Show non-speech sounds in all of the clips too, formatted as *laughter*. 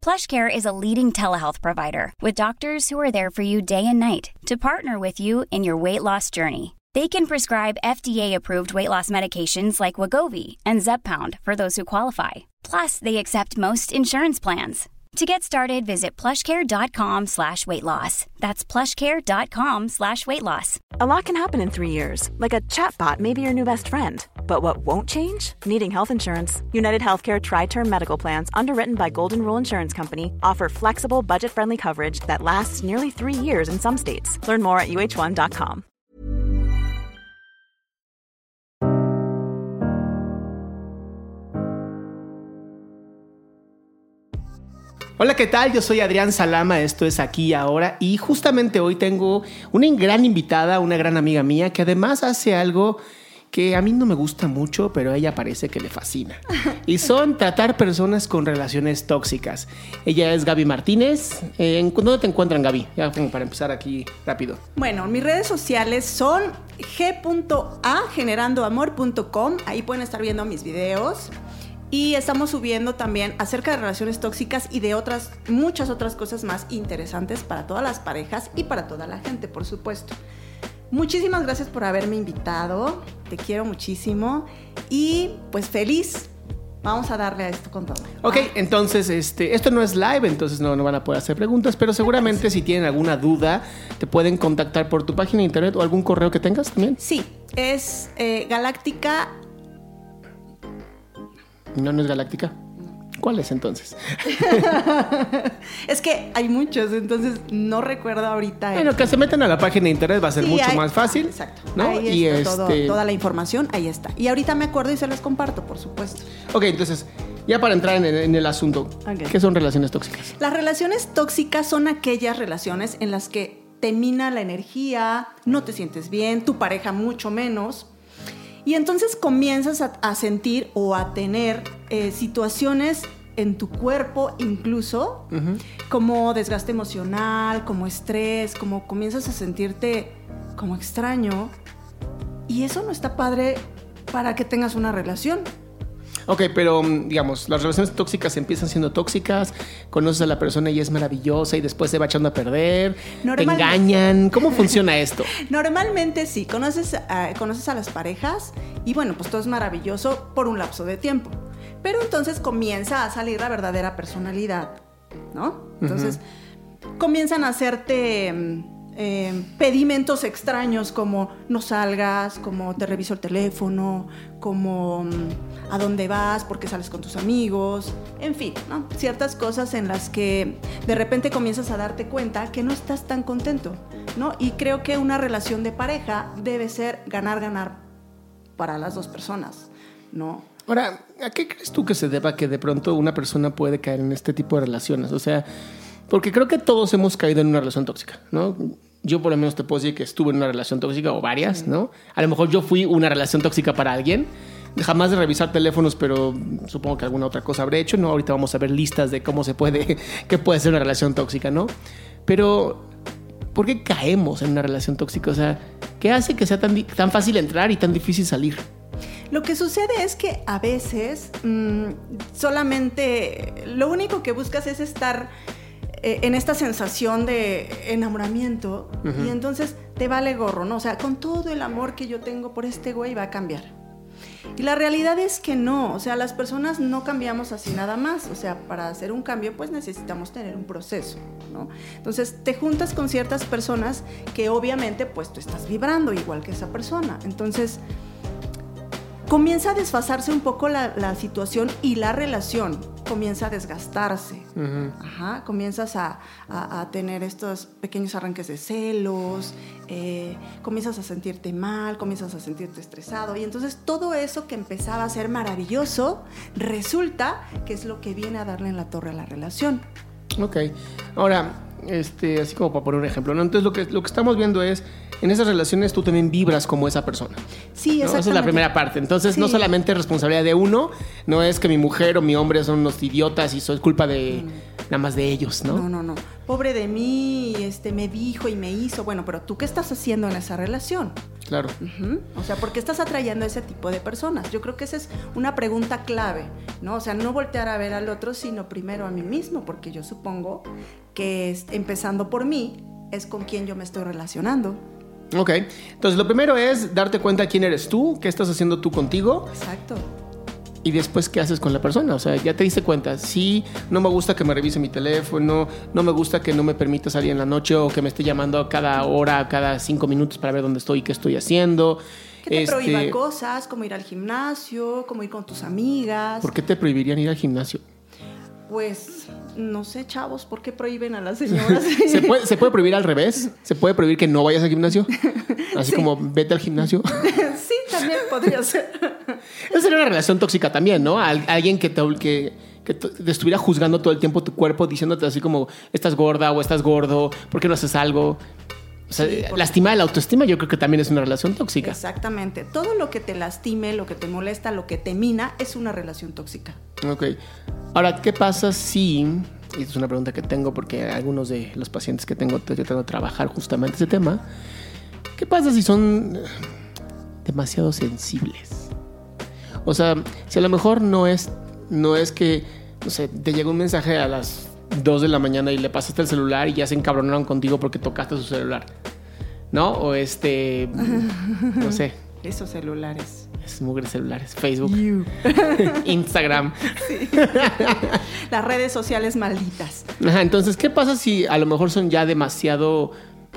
PlushCare is a leading telehealth provider with doctors who are there for you day and night to partner with you in your weight loss journey. They can prescribe FDA-approved weight loss medications like Wagovi and Zepbound for those who qualify. Plus, they accept most insurance plans. To get started, visit plushcare.com slash weight loss. That's plushcare.com slash weight loss. A lot can happen in three years, like a chatbot may be your new best friend. But what won't change? Needing health insurance. United Healthcare Tri Term Medical Plans, underwritten by Golden Rule Insurance Company, offer flexible, budget friendly coverage that lasts nearly three years in some states. Learn more at uh1.com. Hola, ¿qué tal? Yo soy Adrián Salama, esto es Aquí Ahora y justamente hoy tengo una gran invitada, una gran amiga mía que además hace algo que a mí no me gusta mucho, pero a ella parece que le fascina. Y son tratar personas con relaciones tóxicas. Ella es Gaby Martínez. Eh, ¿En ¿Dónde te encuentran, Gaby? Ya como para empezar aquí rápido. Bueno, mis redes sociales son g.agenerandoamor.com. Ahí pueden estar viendo mis videos. Y estamos subiendo también acerca de relaciones tóxicas y de otras, muchas otras cosas más interesantes para todas las parejas y para toda la gente, por supuesto. Muchísimas gracias por haberme invitado, te quiero muchísimo y pues feliz. Vamos a darle a esto con todo. Ok, entonces este, esto no es live, entonces no, no van a poder hacer preguntas, pero seguramente *laughs* si tienen alguna duda, te pueden contactar por tu página de internet o algún correo que tengas también. Sí, es eh, galáctica ¿No, no es galáctica? ¿Cuál es entonces? *laughs* es que hay muchos, entonces no recuerdo ahorita. Bueno, que se metan a la página de internet va a ser Sí, mucho más fácil. Exacto. ¿no? Ahí y está todo- este. toda la información, ahí está. Y ahorita me acuerdo y se las comparto, por supuesto. Ok, entonces, ya para entrar en el, en el asunto, Ok. ¿qué son relaciones tóxicas? Las relaciones tóxicas son aquellas relaciones en las que te mina la energía, no te sientes bien, tu pareja mucho menos. Y entonces comienzas a, a sentir o a tener eh, situaciones en tu cuerpo incluso, como desgaste emocional, como estrés, como comienzas a sentirte como extraño. Y eso no está padre para que tengas una relación. Ok, pero mm, digamos, las relaciones tóxicas empiezan siendo tóxicas, conoces a la persona y es maravillosa y después se va echando a perder, te engañan. ¿Cómo *laughs* funciona esto? Normalmente sí, conoces a, conoces a las parejas y bueno, pues todo es maravilloso por un lapso de tiempo. Pero entonces comienza a salir la verdadera personalidad, ¿no? Entonces comienzan a hacerte mm, eh, pedimentos extraños como no salgas, como te reviso el teléfono, como mm, a dónde vas, porque sales con tus amigos, en fin, ¿no? Ciertas cosas en las que de repente comienzas a darte cuenta que no estás tan contento, ¿no? Y creo que una relación de pareja debe ser ganar-ganar para las dos personas, ¿no? Ahora, ¿a qué crees tú que se deba que de pronto una persona puede caer en este tipo de relaciones? O sea, porque creo que todos hemos caído en una relación tóxica, ¿no? Yo por lo menos te puedo decir que estuve en una relación tóxica o varias, ¿no? A lo mejor yo fui una relación tóxica para alguien. Jamás de revisar teléfonos, pero supongo que alguna otra cosa habré hecho, ¿no? Ahorita vamos a ver listas de cómo se puede, *laughs* qué puede ser una relación tóxica, ¿no? Pero, ¿por qué caemos en una relación tóxica? O sea, ¿qué hace que sea tan, tan fácil entrar y tan difícil salir? Lo que sucede es que a veces mm, solamente lo único que buscas es estar eh, en esta sensación de enamoramiento y entonces te vale gorro, ¿no? O sea, con todo el amor que yo tengo por este güey va a cambiar. Y la realidad es que no, o sea, las personas no cambiamos así nada más, o sea, para hacer un cambio pues necesitamos tener un proceso, ¿no? Entonces te juntas con ciertas personas que obviamente pues tú estás vibrando igual que esa persona, entonces comienza a desfasarse un poco la, la situación y la relación comienza a desgastarse. Ajá, comienzas a, a- a tener estos pequeños arranques de celos, eh, comienzas a sentirte mal, comienzas a sentirte estresado y entonces todo eso que empezaba a ser maravilloso resulta que es lo que viene a darle en la torre a la relación. Ok. Ahora, este, así como para poner un ejemplo, ¿no? Entonces lo que, lo que estamos viendo es, en esas relaciones tú también vibras como esa persona. Sí, ¿no? Esa es la primera parte. Entonces, no solamente es responsabilidad de uno, no es que mi mujer o mi hombre son unos idiotas y soy culpa de nada más de ellos, ¿no? No, no, no. Pobre de mí, este, me dijo y me hizo. Bueno, pero tú qué estás haciendo en esa relación? Claro. O sea, ¿por qué estás atrayendo a ese tipo de personas? Yo creo que esa es una pregunta clave, ¿no? O sea, no voltear a ver al otro, sino primero a mí mismo, porque yo supongo que es- empezando por mí es con quien yo me estoy relacionando. Ok. Entonces, lo primero es darte cuenta quién eres tú, qué estás haciendo tú contigo Exacto. Y después qué haces con la persona. O sea, ya te diste cuenta. Sí, no me gusta que me revise mi teléfono, no me gusta que no me permita salir en la noche o que me esté llamando a cada hora, cada cinco minutos para ver dónde estoy y qué estoy haciendo. Que te Este, prohíba cosas, como ir al gimnasio, como ir con tus amigas. ¿Por qué te prohibirían ir al gimnasio? Pues, no sé, chavos, ¿por qué prohíben a las señoras? *laughs* ¿Se puede, ¿Se puede prohibir al revés? ¿Se puede prohibir que no vayas al gimnasio? *laughs* Así Sí. como vete al gimnasio. *laughs* sí, también podría ser. Esa sería una relación tóxica también, ¿no? Al- alguien que te, que, que te estuviera juzgando todo el tiempo tu cuerpo, diciéndote así como estás gorda o estás gordo, ¿por qué no haces algo? O sea, Sí, lastimar la autoestima yo creo que también es una relación tóxica. Exactamente. Todo lo que te lastime, lo que te molesta, lo que te mina, es una relación tóxica. Ok. Ahora, ¿qué pasa si... Y esta es una pregunta que tengo porque algunos de los pacientes que tengo, yo tengo que trabajar justamente ese tema. ¿Qué pasa si son eh, demasiado sensibles? O sea, si a lo mejor no es, no es que, no sé, te llega un mensaje a las 2 de la mañana y le pasaste el celular y ya se encabronaron contigo porque tocaste su celular. ¿No? O este, *laughs* no sé, Esos celulares. es mugre celulares, Facebook, *laughs* Instagram. *laughs* Las redes sociales malditas. Ajá, entonces, ¿qué pasa si a lo mejor son ya demasiado,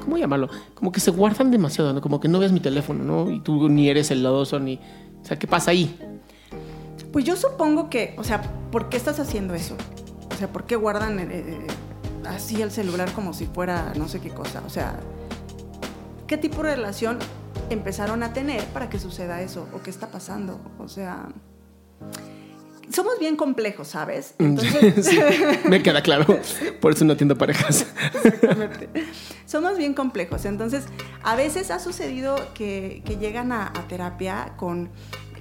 ¿cómo llamarlo? Como que se guardan demasiado, ¿no? Como que no ves mi teléfono, ¿no? Y tú ni eres celoso, ni... O sea, ¿qué pasa ahí? Pues yo supongo que, o sea, ¿por qué estás haciendo eso? O sea, ¿por qué guardan eh, eh, así el celular como si fuera no sé qué cosa? O sea, ¿qué tipo de relación empezaron a tener para que suceda eso? ¿O qué está pasando? O sea, somos bien complejos, ¿sabes? *laughs* Entonces, Sí, me queda claro. Por eso no atiendo parejas. Exactamente. Somos bien complejos. Entonces, a veces ha sucedido que, que llegan a, a terapia con,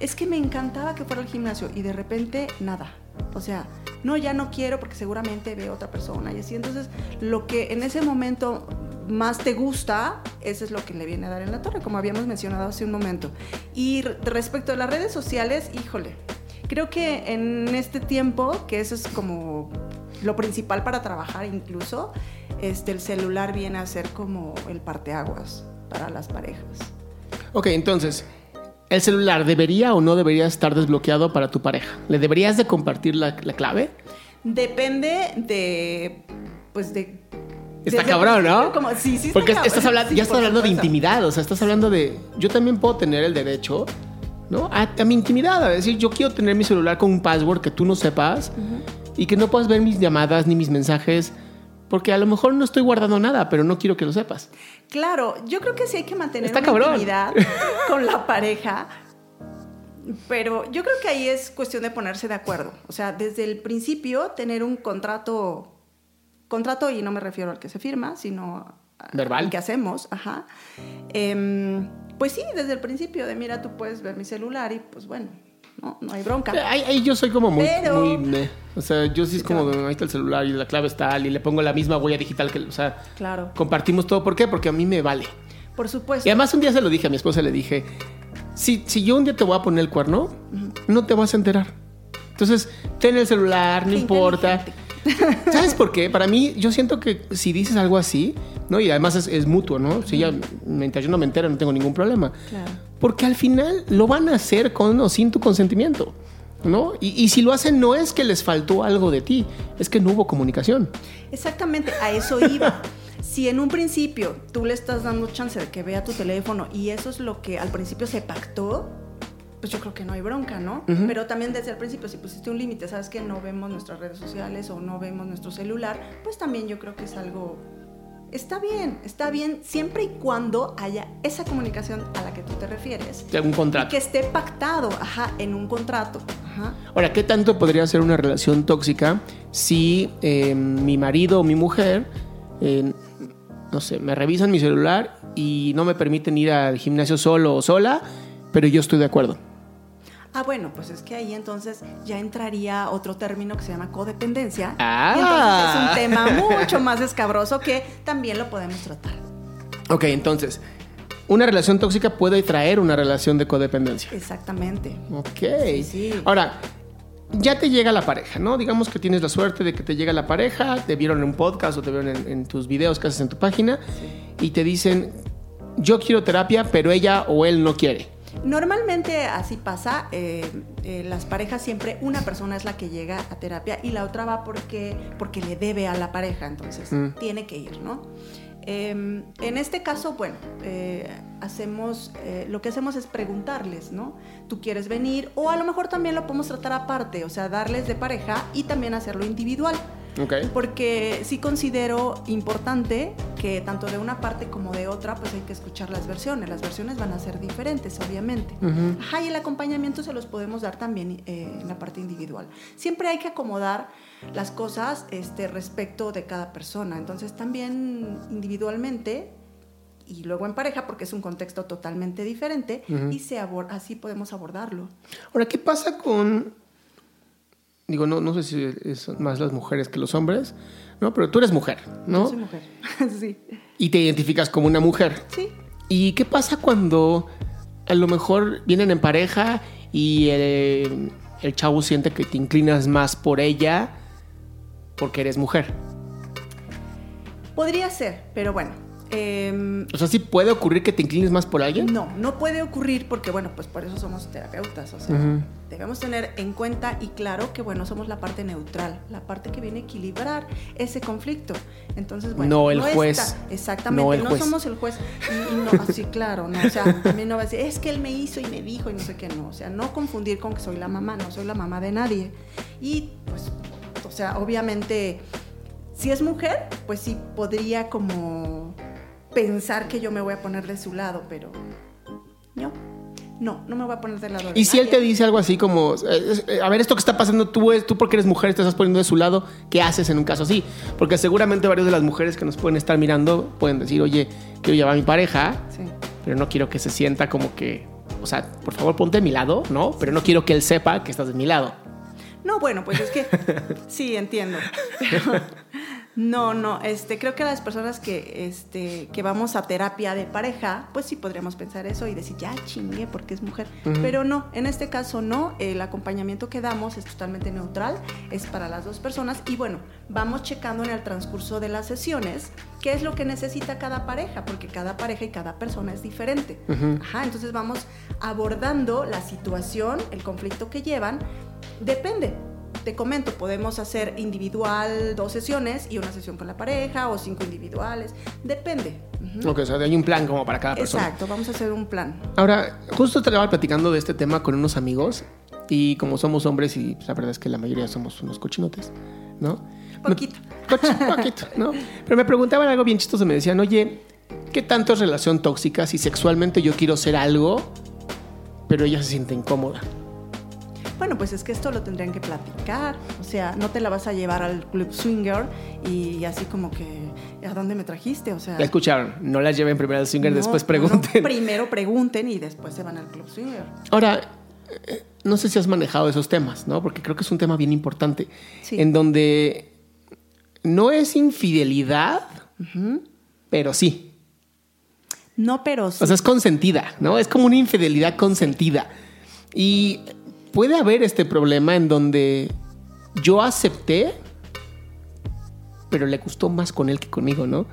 es que me encantaba que fuera al gimnasio y de repente nada. O sea, no, ya no quiero porque seguramente veo otra persona y así. Entonces, lo que en ese momento más te gusta, eso es lo que le viene a dar en la torre, como habíamos mencionado hace un momento. Y re- respecto a las redes sociales, híjole, creo que en este tiempo, que eso es como lo principal para trabajar incluso, este, el celular viene a ser como el parteaguas para las parejas. Ok, entonces, ¿el celular debería o no debería estar desbloqueado para tu pareja? ¿Le deberías de compartir la, la clave? Depende de, pues de... Está desde cabrón, ¿no? Como, sí, sí Porque estás hablando, Sí, ya estás hablando de intimidad, o sea, estás hablando de... Yo también puedo tener el derecho, ¿no? A, a mi intimidad, a decir, yo quiero tener mi celular con un password que tú no sepas y que no puedas ver mis llamadas ni mis mensajes, porque a lo mejor no estoy guardando nada, pero no quiero que lo sepas. Claro, yo creo que sí hay que mantener Está una intimidad *laughs* con la pareja, pero yo creo que ahí es cuestión de ponerse de acuerdo. O sea, desde el principio tener un contrato, contrato y no me refiero al que se firma, sino Verbal. al que hacemos, ajá. Em, pues sí, desde el principio de mira, tú puedes ver mi celular y pues bueno, no, no hay bronca. Ahí, ahí yo soy como muy... Pero- muy meh. O sea, yo sí es como, de, ahí está el celular y la clave está tal, y le pongo la misma huella digital que... O sea, Claro, compartimos todo. ¿Por qué? Porque a mí me vale. por supuesto. Y además un día se lo dije a mi esposa, le dije, si, si yo un día te voy a poner el cuerno, no te vas a enterar. Entonces, ten el celular, no importa. *laughs* ¿Sabes por qué? Para mí, yo siento que si dices algo así, ¿no? Y además es, es mutuo, ¿no? Si ella, mientras yo no me entero, no tengo ningún problema. Claro. Porque al final lo van a hacer con o sin tu consentimiento, ¿no? Y, y si lo hacen, no es que les faltó algo de ti, es que no hubo comunicación. Exactamente, a eso iba. *laughs* Si en un principio tú le estás dando chance de que vea tu teléfono y eso es lo que al principio se pactó, pues yo creo que no hay bronca, ¿no? Pero también desde el principio, si pusiste un límite, sabes que no vemos nuestras redes sociales o no vemos nuestro celular, pues también yo creo que es algo... Está bien, está bien siempre y cuando haya esa comunicación a la que tú te refieres. De algún Y contrato. que esté pactado, ajá, en un contrato. Ajá. Ahora, ¿qué tanto podría ser una relación tóxica si eh, mi marido o mi mujer eh, no sé, me revisan mi celular y no me permiten ir al gimnasio solo o sola, pero yo estoy de acuerdo. Ah, bueno, pues es que ahí entonces ya entraría otro término que se llama codependencia. Ah. Y entonces es un tema mucho más escabroso que también lo podemos tratar. Ok, entonces, una relación tóxica puede traer una relación de codependencia. Exactamente. Ok. Sí, sí. Ahora, ya te llega la pareja, ¿no? Digamos que tienes la suerte de que te llega la pareja, te vieron en un podcast o te vieron en, en tus videos que haces en tu página y te dicen, yo quiero terapia, pero ella o él no quiere. Normalmente así pasa, eh, eh, las parejas siempre una persona es la que llega a terapia y la otra va porque, porque le debe a la pareja, entonces Mm. tiene que ir, ¿no? Eh, en este caso, bueno, eh, hacemos, lo que hacemos es preguntarles, ¿no? ¿Tú quieres venir? O a lo mejor también lo podemos tratar aparte, o sea, darles de pareja y también hacerlo individual. Ok. Porque sí considero importante que tanto de una parte como de otra, pues hay que escuchar las versiones. Las versiones van a ser diferentes, obviamente. Ujú. Ajá, y el acompañamiento se los podemos dar también eh, en la parte individual. Siempre hay que acomodar las cosas este, respecto de cada persona. Entonces también individualmente y luego en pareja, porque es un contexto totalmente diferente, y se así podemos abordarlo. Ahora, ¿qué pasa con... Digo, no, no sé si es más las mujeres que los hombres, ¿no? Pero tú eres mujer, ¿no? Yo soy mujer. *laughs* sí. Y te identificas como una mujer. Sí. ¿Y qué pasa cuando a lo mejor vienen en pareja y el, el chavo siente que te inclinas más por ella porque eres mujer? Podría ser, pero bueno. Em, O sea, ¿sí puede ocurrir que te inclines más por alguien? No, no puede ocurrir porque, bueno, pues por eso somos terapeutas. O sea, debemos tener en cuenta y claro que, bueno, somos la parte neutral, la parte que viene a equilibrar ese conflicto. Entonces, bueno, No el juez. está- exactamente, No no, el juez. somos el juez. Y, y no, *laughs* así, claro, no. O sea, también no va a decir, es que él me hizo y me dijo y no sé qué, no. O sea, no confundir con que soy la mamá, no soy la mamá de nadie. Y, pues, o sea, obviamente, si es mujer, pues sí podría como pensar que yo me voy a poner de su lado, pero no, no, no me voy a poner del lado de Y si él nadie. te dice algo así como, eh, eh, a ver, esto que está pasando, tú, es- tú porque eres mujer te estás poniendo de su lado, ¿qué haces en un caso así? Porque seguramente varias de las mujeres que nos pueden estar mirando pueden decir, oye, quiero llevar a mi pareja, Sí. pero no quiero que se sienta como que, o sea, por favor ponte de mi lado, ¿no? Pero no quiero que él sepa que estás de mi lado. No, bueno, pues es que *laughs* sí, entiendo. Pero *laughs* no, no, este, creo que las personas que, este, que vamos a terapia de pareja, pues sí podríamos pensar eso y decir, ya chingue porque es mujer. Pero no, en este caso no, el acompañamiento que damos es totalmente neutral, es para las dos personas y bueno, vamos checando en el transcurso de las sesiones qué es lo que necesita cada pareja, porque cada pareja y cada persona es diferente. Ajá, entonces vamos abordando la situación, el conflicto que llevan, depende. Te comento, podemos hacer individual dos sesiones y una sesión con la pareja o cinco individuales, depende. Ujú. Ok, o sea, hay un plan como para cada persona. Exacto, vamos a hacer un plan. Ahora, justo estaba platicando de este tema con unos amigos y como somos hombres y pues, la verdad es que la mayoría somos unos cochinotes, ¿no? Poquito. Me- poquito, ¿no? Pero me preguntaban algo bien chistoso, me decían, oye, ¿qué tanto es relación tóxica si sexualmente yo quiero ser algo, pero ella se siente incómoda? Bueno, pues es que esto lo tendrían que platicar. O sea, no te la vas a llevar al club swinger y así como que, ¿a dónde me trajiste? O sea, Ya escucharon, no las lleven primero al swinger, no, después no, pregunten. primero pregunten y después se van al club swinger. Ahora, eh, no sé si has manejado esos temas, ¿no? Porque creo que es un tema bien importante. Sí. En donde no es infidelidad, pero sí. No, pero sí. O sea, es consentida, ¿no? Es como una infidelidad consentida. Y puede haber este problema en donde yo acepté, pero le gustó más con él que conmigo, ¿no?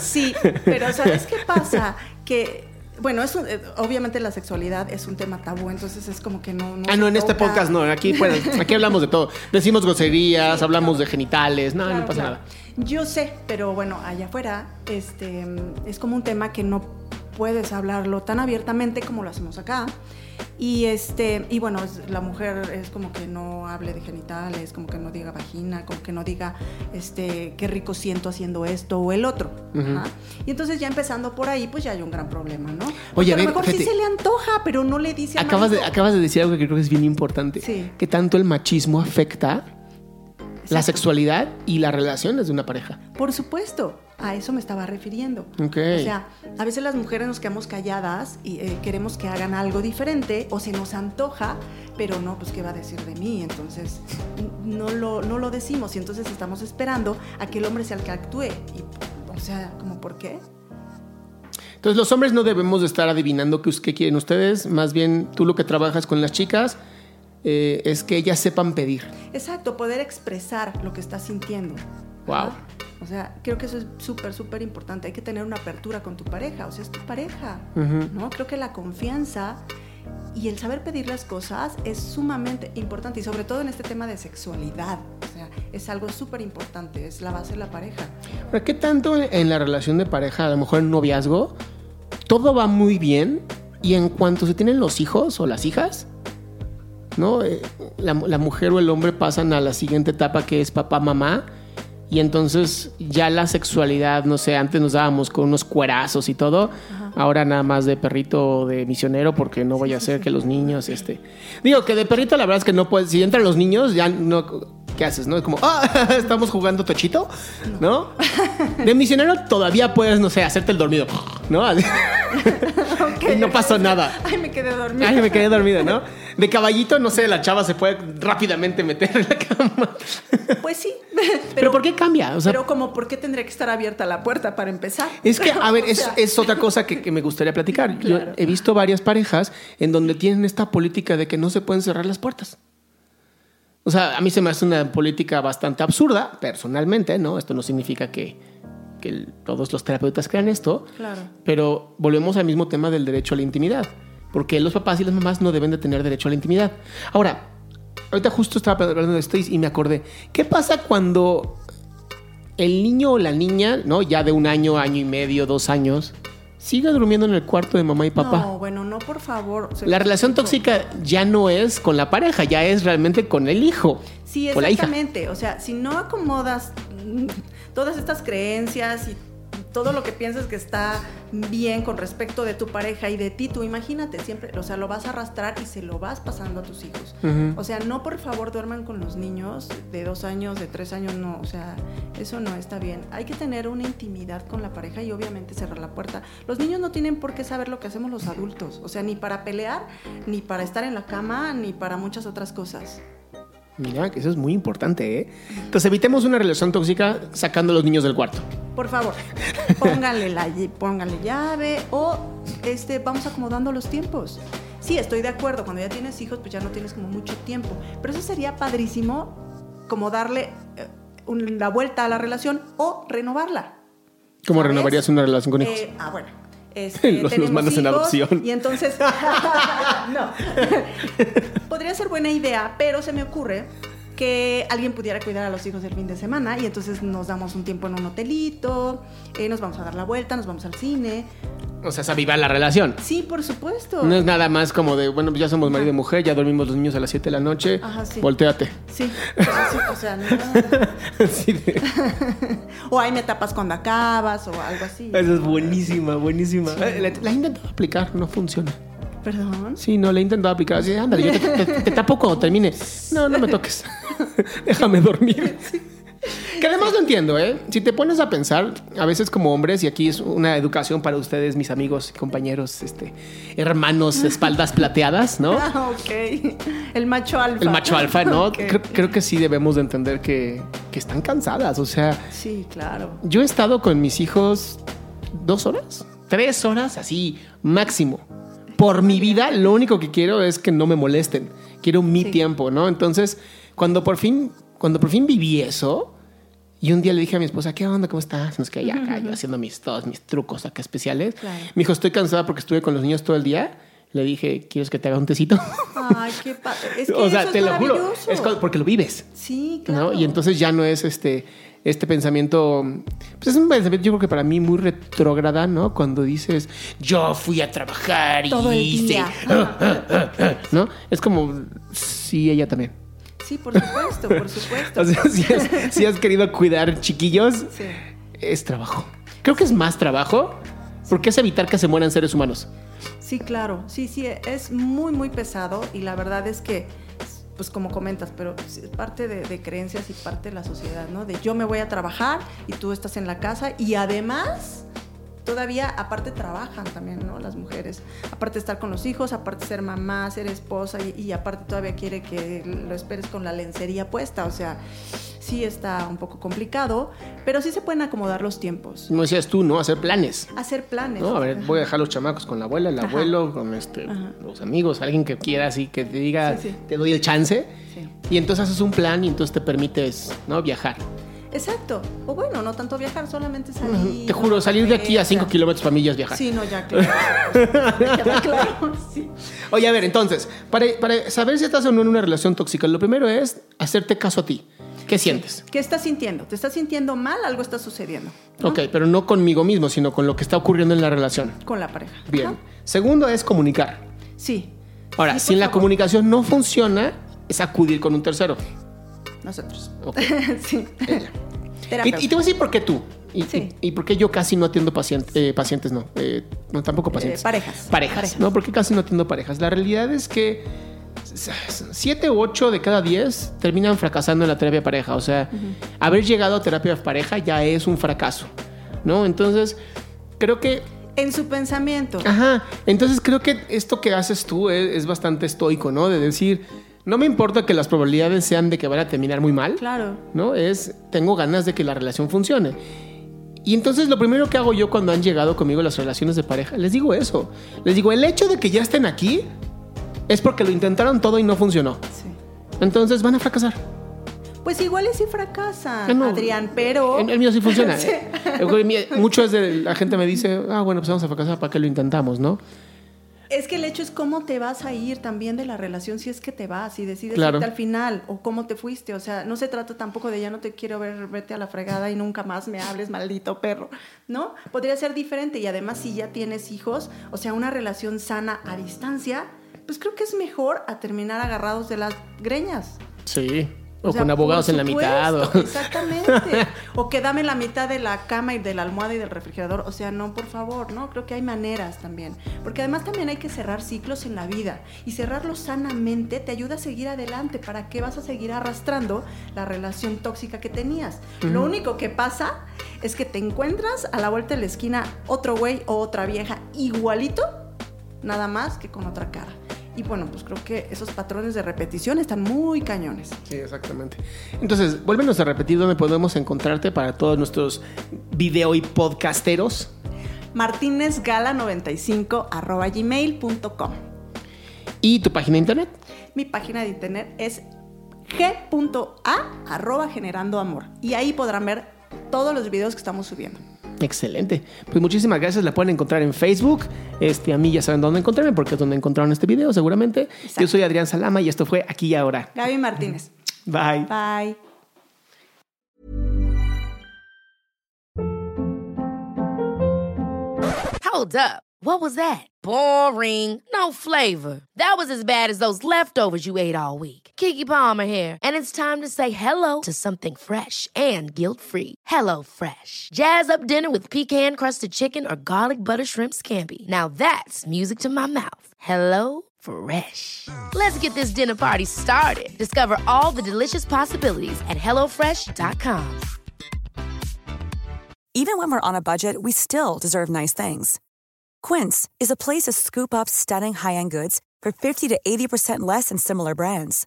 Sí, pero ¿sabes qué pasa? Que, bueno, es un- eh, obviamente la sexualidad es un tema tabú, entonces es como que no... Ah, se no, en este podcast no. Aquí, bueno, aquí hablamos de todo. Decimos groserías, Sí, hablamos de genitales. No, Claro, no pasa claro. nada. Yo sé, pero bueno, allá afuera este, es como un tema que no puedes hablarlo tan abiertamente como lo hacemos acá. Y este, y bueno, es- la mujer es como que no hable de genitales, como que no diga vagina, como que no diga este qué rico siento haciendo esto o el otro. Ajá. Y entonces ya empezando por ahí, pues ya hay un gran problema, ¿no? Porque Oye, a a lo mejor sí se le antoja, pero no le dice Acabas de, acabas de decir algo que creo que es bien importante. Sí. Que tanto el machismo afecta la sexualidad y las relaciones de una pareja. Por supuesto, a eso me estaba refiriendo. Ok. O sea, a veces las mujeres nos quedamos calladas y eh, queremos que hagan algo diferente o se nos antoja, pero no, pues qué va a decir de mí. Entonces, no lo, no lo decimos y entonces estamos esperando a que el hombre sea el que actúe. Y, o sea, ¿como por qué? Entonces los hombres no debemos de estar adivinando qué, qué quieren ustedes, más bien tú lo que trabajas con las chicas eh, es que ellas sepan pedir. Exacto, poder expresar lo que estás sintiendo. Wow. O sea, creo que eso es súper, súper importante. Hay que tener una apertura con tu pareja, o sea, es tu pareja. ¿no? Creo que la confianza y el saber pedir las cosas es sumamente importante y sobre todo en este tema de sexualidad. O sea, es algo súper importante, es la base de la pareja. Ahora, ¿qué tanto en la relación de pareja, a lo mejor en noviazgo, todo va muy bien y en cuanto se tienen los hijos o las hijas, ¿no? Eh, La, la mujer o el hombre pasan a la siguiente etapa que es papá, mamá. Y entonces ya la sexualidad, no sé, antes nos dábamos con unos cuerazos y todo, ahora nada más de perrito de misionero porque no voy a hacer que los niños, este... Digo que de perrito la verdad es que no puedes, si entran los niños ya no... ¿Qué haces? ¿No? Es como, ah, *laughs* estamos jugando tochito, ¿no? *laughs* De misionero todavía puedes, no sé, hacerte el dormido, ¿no? *laughs* Así. y no pasó nada. Ay, me quedé dormida. Ay, me quedé dormido, ¿no? De caballito, no sé, la chava se puede rápidamente meter en la cama. Pues sí. *laughs* Pero, ¿por qué cambia? O sea, pero como, ¿por qué tendría que estar abierta la puerta para empezar? es que, a ver, *laughs* es, sea, es otra cosa que, que me gustaría platicar. Claro. Yo he visto varias parejas en donde tienen esta política de que no se pueden cerrar las puertas. O sea, a mí se me hace una política bastante absurda, personalmente, ¿no? Esto no significa que, que todos los terapeutas crean esto. Claro. Pero volvemos al mismo tema del derecho a la intimidad. Porque los papás y las mamás no deben de tener derecho a la intimidad. Ahora, ahorita justo estaba hablando de esto y me acordé. ¿Qué pasa cuando el niño o la niña, ¿no? Ya de un año, año y medio, dos años, sigue durmiendo en el cuarto de mamá y papá? No, bueno, no, por favor. La relación tóxica ya no es con la pareja, ya es realmente con el hijo. Sí, o la hija. exactamente. O sea, si no acomodas mm, todas estas creencias y todo lo que piensas que está bien con respecto de tu pareja y de ti, tú imagínate siempre, o sea, lo vas a arrastrar y se lo vas pasando a tus hijos. O sea, no por favor duerman con los niños de dos años, de tres años, no, o sea, eso no está bien. Hay que tener una intimidad con la pareja y obviamente cerrar la puerta. Los niños no tienen por qué saber lo que hacemos los adultos, o sea, ni para pelear, ni para estar en la cama, ni para muchas otras cosas. Mira, que eso es muy importante, ¿eh? Entonces evitemos una relación tóxica sacando a los niños del cuarto. Por favor, pónganle, la, pónganle llave o este, vamos acomodando los tiempos. Sí, estoy de acuerdo, cuando ya tienes hijos pues ya no tienes como mucho tiempo, pero eso sería padrísimo como darle eh, la vuelta a la relación o renovarla. ¿Cómo ¿Sabes? renovarías una relación con hijos? Eh, ah, bueno. este, *laughs* Los- los mandas en adopción. Y entonces, *laughs* no. *laughs* Podría ser buena idea, pero se me ocurre que alguien pudiera cuidar a los hijos el fin de semana y entonces nos damos un tiempo en un hotelito, eh, nos vamos a dar la vuelta, nos vamos al cine. O sea, es avivar la relación. Sí, por supuesto. No es nada más como de, bueno, pues ya somos marido y mujer, ya dormimos los niños a las 7 de la noche, Ajá, sí. volteate. Sí, o sea, sí, o sea, no. *laughs* Así de- *laughs* O ahí me tapas cuando acabas o algo así. Esa es buenísima, buenísima. La, la he intentado aplicar, no funciona. Perdón. Sí, no, la he intentado aplicar. Así, ándale, yo te, te- te tapo cuando termine. No, no me toques. *laughs* Déjame dormir. Que además lo entiendo, ¿eh? Si te pones a pensar, a veces como hombres, y aquí es una educación para ustedes, mis amigos, compañeros, este, hermanos, *laughs* espaldas plateadas, ¿no? Ah, ok. El macho alfa. El macho alfa, ¿no? Creo, creo que sí debemos de entender que, que están cansadas. O sea, Sí, claro. yo he estado con mis hijos dos horas, tres horas, así, máximo. Por mi vida, lo único que quiero es que no me molesten. Quiero mi Sí. tiempo, ¿no? Entonces, cuando por fin, cuando por fin viví eso, y un día le dije a mi esposa, ¿qué onda? ¿Cómo estás? Nos que ya acá, yo *laughs* haciendo mis, todos mis trucos acá especiales. Claro. Me dijo, estoy cansada porque estuve con los niños todo el día. Le dije, ¿quieres que te haga un tecito? Ay, qué padre. Es *laughs* que o sea, eso te es lo juro. Es porque lo vives. Sí, claro. ¿no? Y entonces ya no es este, este pensamiento, pues es un pensamiento yo creo que para mí muy retrógrada, ¿no? Cuando dices, yo fui a trabajar y Todo el hice, día. *laughs* ¿no? Es como, sí, ella también. Sí, por supuesto, por supuesto. *laughs* O sea, si has, si has querido cuidar chiquillos, Sí. es trabajo. Creo que es más trabajo porque es evitar que se mueran seres humanos. Sí, claro. Sí, sí, es muy, muy pesado y la verdad es que pues como comentas, pero es parte de, de creencias y parte de la sociedad, ¿no? De yo me voy a trabajar y tú estás en la casa y además todavía aparte trabajan también, ¿no? Las mujeres. Aparte de estar con los hijos, aparte de ser mamá, ser esposa y, y aparte todavía quiere que lo esperes con la lencería puesta. O sea, sí está un poco complicado, pero sí se pueden acomodar los tiempos. Como decías tú, ¿no? Hacer planes. Hacer planes. No, a ver, voy a dejar los chamacos con la abuela, el Ajá. abuelo, con este, Ajá. los amigos, alguien que quiera así, que te diga, Sí, sí. te doy el chance. Sí. Y entonces haces un plan y entonces te permites, ¿no? Viajar. Exacto. O bueno, no tanto viajar, solamente salir. Te juro, salir de aquí a 5 kilómetros para mí ya es viajar. Sí, no, ya claro. *laughs* Claro, sí. Oye, a ver, entonces, para, para saber si estás o no en una relación tóxica, lo primero es hacerte caso a ti. ¿Qué sientes? ¿Qué estás sintiendo? ¿Te estás sintiendo mal? Algo está sucediendo. ¿no? Ok, pero no conmigo mismo, sino con lo que está ocurriendo en la relación. Con la pareja. Bien. Ajá. Segundo es comunicar. Sí. Ahora, Sí, si por la favor. comunicación no funciona, es acudir con un tercero. Nosotros. *laughs* Sí. Y, Terapeuta. y te voy a decir por qué tú. Y, Sí. y, y por qué yo casi no atiendo pacientes, eh, pacientes, no. Eh, no, tampoco pacientes. parejas. Parejas. Parejas. No, porque casi no atiendo parejas. La realidad es que siete u ocho de cada diez terminan fracasando en la terapia pareja. O sea, haber llegado a terapia pareja ya es un fracaso. ¿No? Entonces, creo que En su pensamiento. Ajá. Entonces creo que esto que haces tú es, es bastante estoico, ¿no? De decir, no me importa que las probabilidades sean de que van a terminar muy mal. Claro. ¿No? Es, tengo ganas de que la relación funcione. Y entonces lo primero que hago yo cuando han llegado conmigo las relaciones de pareja, les digo eso. Les digo, el hecho de que ya estén aquí es porque lo intentaron todo y no funcionó. Sí. Entonces van a fracasar. Pues igual y si fracasan, Ah, no. Adrián, pero. El, el mío sí funciona. *laughs* Sí. ¿eh? Mío- Muchos de la gente me dice, ah, bueno, pues vamos a fracasar, ¿para qué lo intentamos, no? Es que el hecho es cómo te vas a ir también de la relación si es que te vas y decides Claro. irte al final o cómo te fuiste. O sea, no se trata tampoco de ya no te quiero ver, vete a la fregada y nunca más me hables, maldito perro. ¿No? Podría ser diferente y además si ya tienes hijos, o sea, una relación sana a distancia, pues creo que es mejor a terminar agarrados de las greñas. Sí. O, sea, con abogados en la mitad. o- Exactamente. *laughs* o que dame la mitad de la cama y de la almohada y del refrigerador. O sea, no, por favor, ¿no? Creo que hay maneras también. Porque además también hay que cerrar ciclos en la vida. Y cerrarlos sanamente te ayuda a seguir adelante. ¿Para qué vas a seguir arrastrando la relación tóxica que tenías? Lo único que pasa es que te encuentras a la vuelta de la esquina otro güey o otra vieja igualito, nada más que con otra cara. Y bueno, pues creo que esos patrones de repetición están muy cañones. Sí, exactamente. Entonces, vuélvenos a repetir dónde podemos encontrarte para todos nuestros video y podcasteros. martinezgala95 arroba gmail.com. Y tu página de internet. Mi página de internet es g.a arroba generando amor. Y ahí podrán ver todos los videos que estamos subiendo. Excelente. Pues muchísimas gracias. La pueden encontrar en Facebook. Este, a mí ya saben dónde encontrarme porque es donde encontraron este video, seguramente. Exacto. Yo soy Adrián Salama y esto fue Aquí y Ahora. Gaby Martínez. Bye. Bye. Hold up. What was that? Boring. No flavor. That was as bad as those leftovers you ate all week. Kiki Palmer here, and it's time to say hello to something fresh and guilt-free. Hello Fresh. Jazz up dinner with pecan-crusted chicken or garlic butter shrimp scampi. Now that's music to my mouth. Hello Fresh. Let's get this dinner party started. Discover all the delicious possibilities at hellofresh.com. Even when we're on a budget, we still deserve nice things. Quince is a place to scoop up stunning high-end goods for 50 to 80% less than similar brands.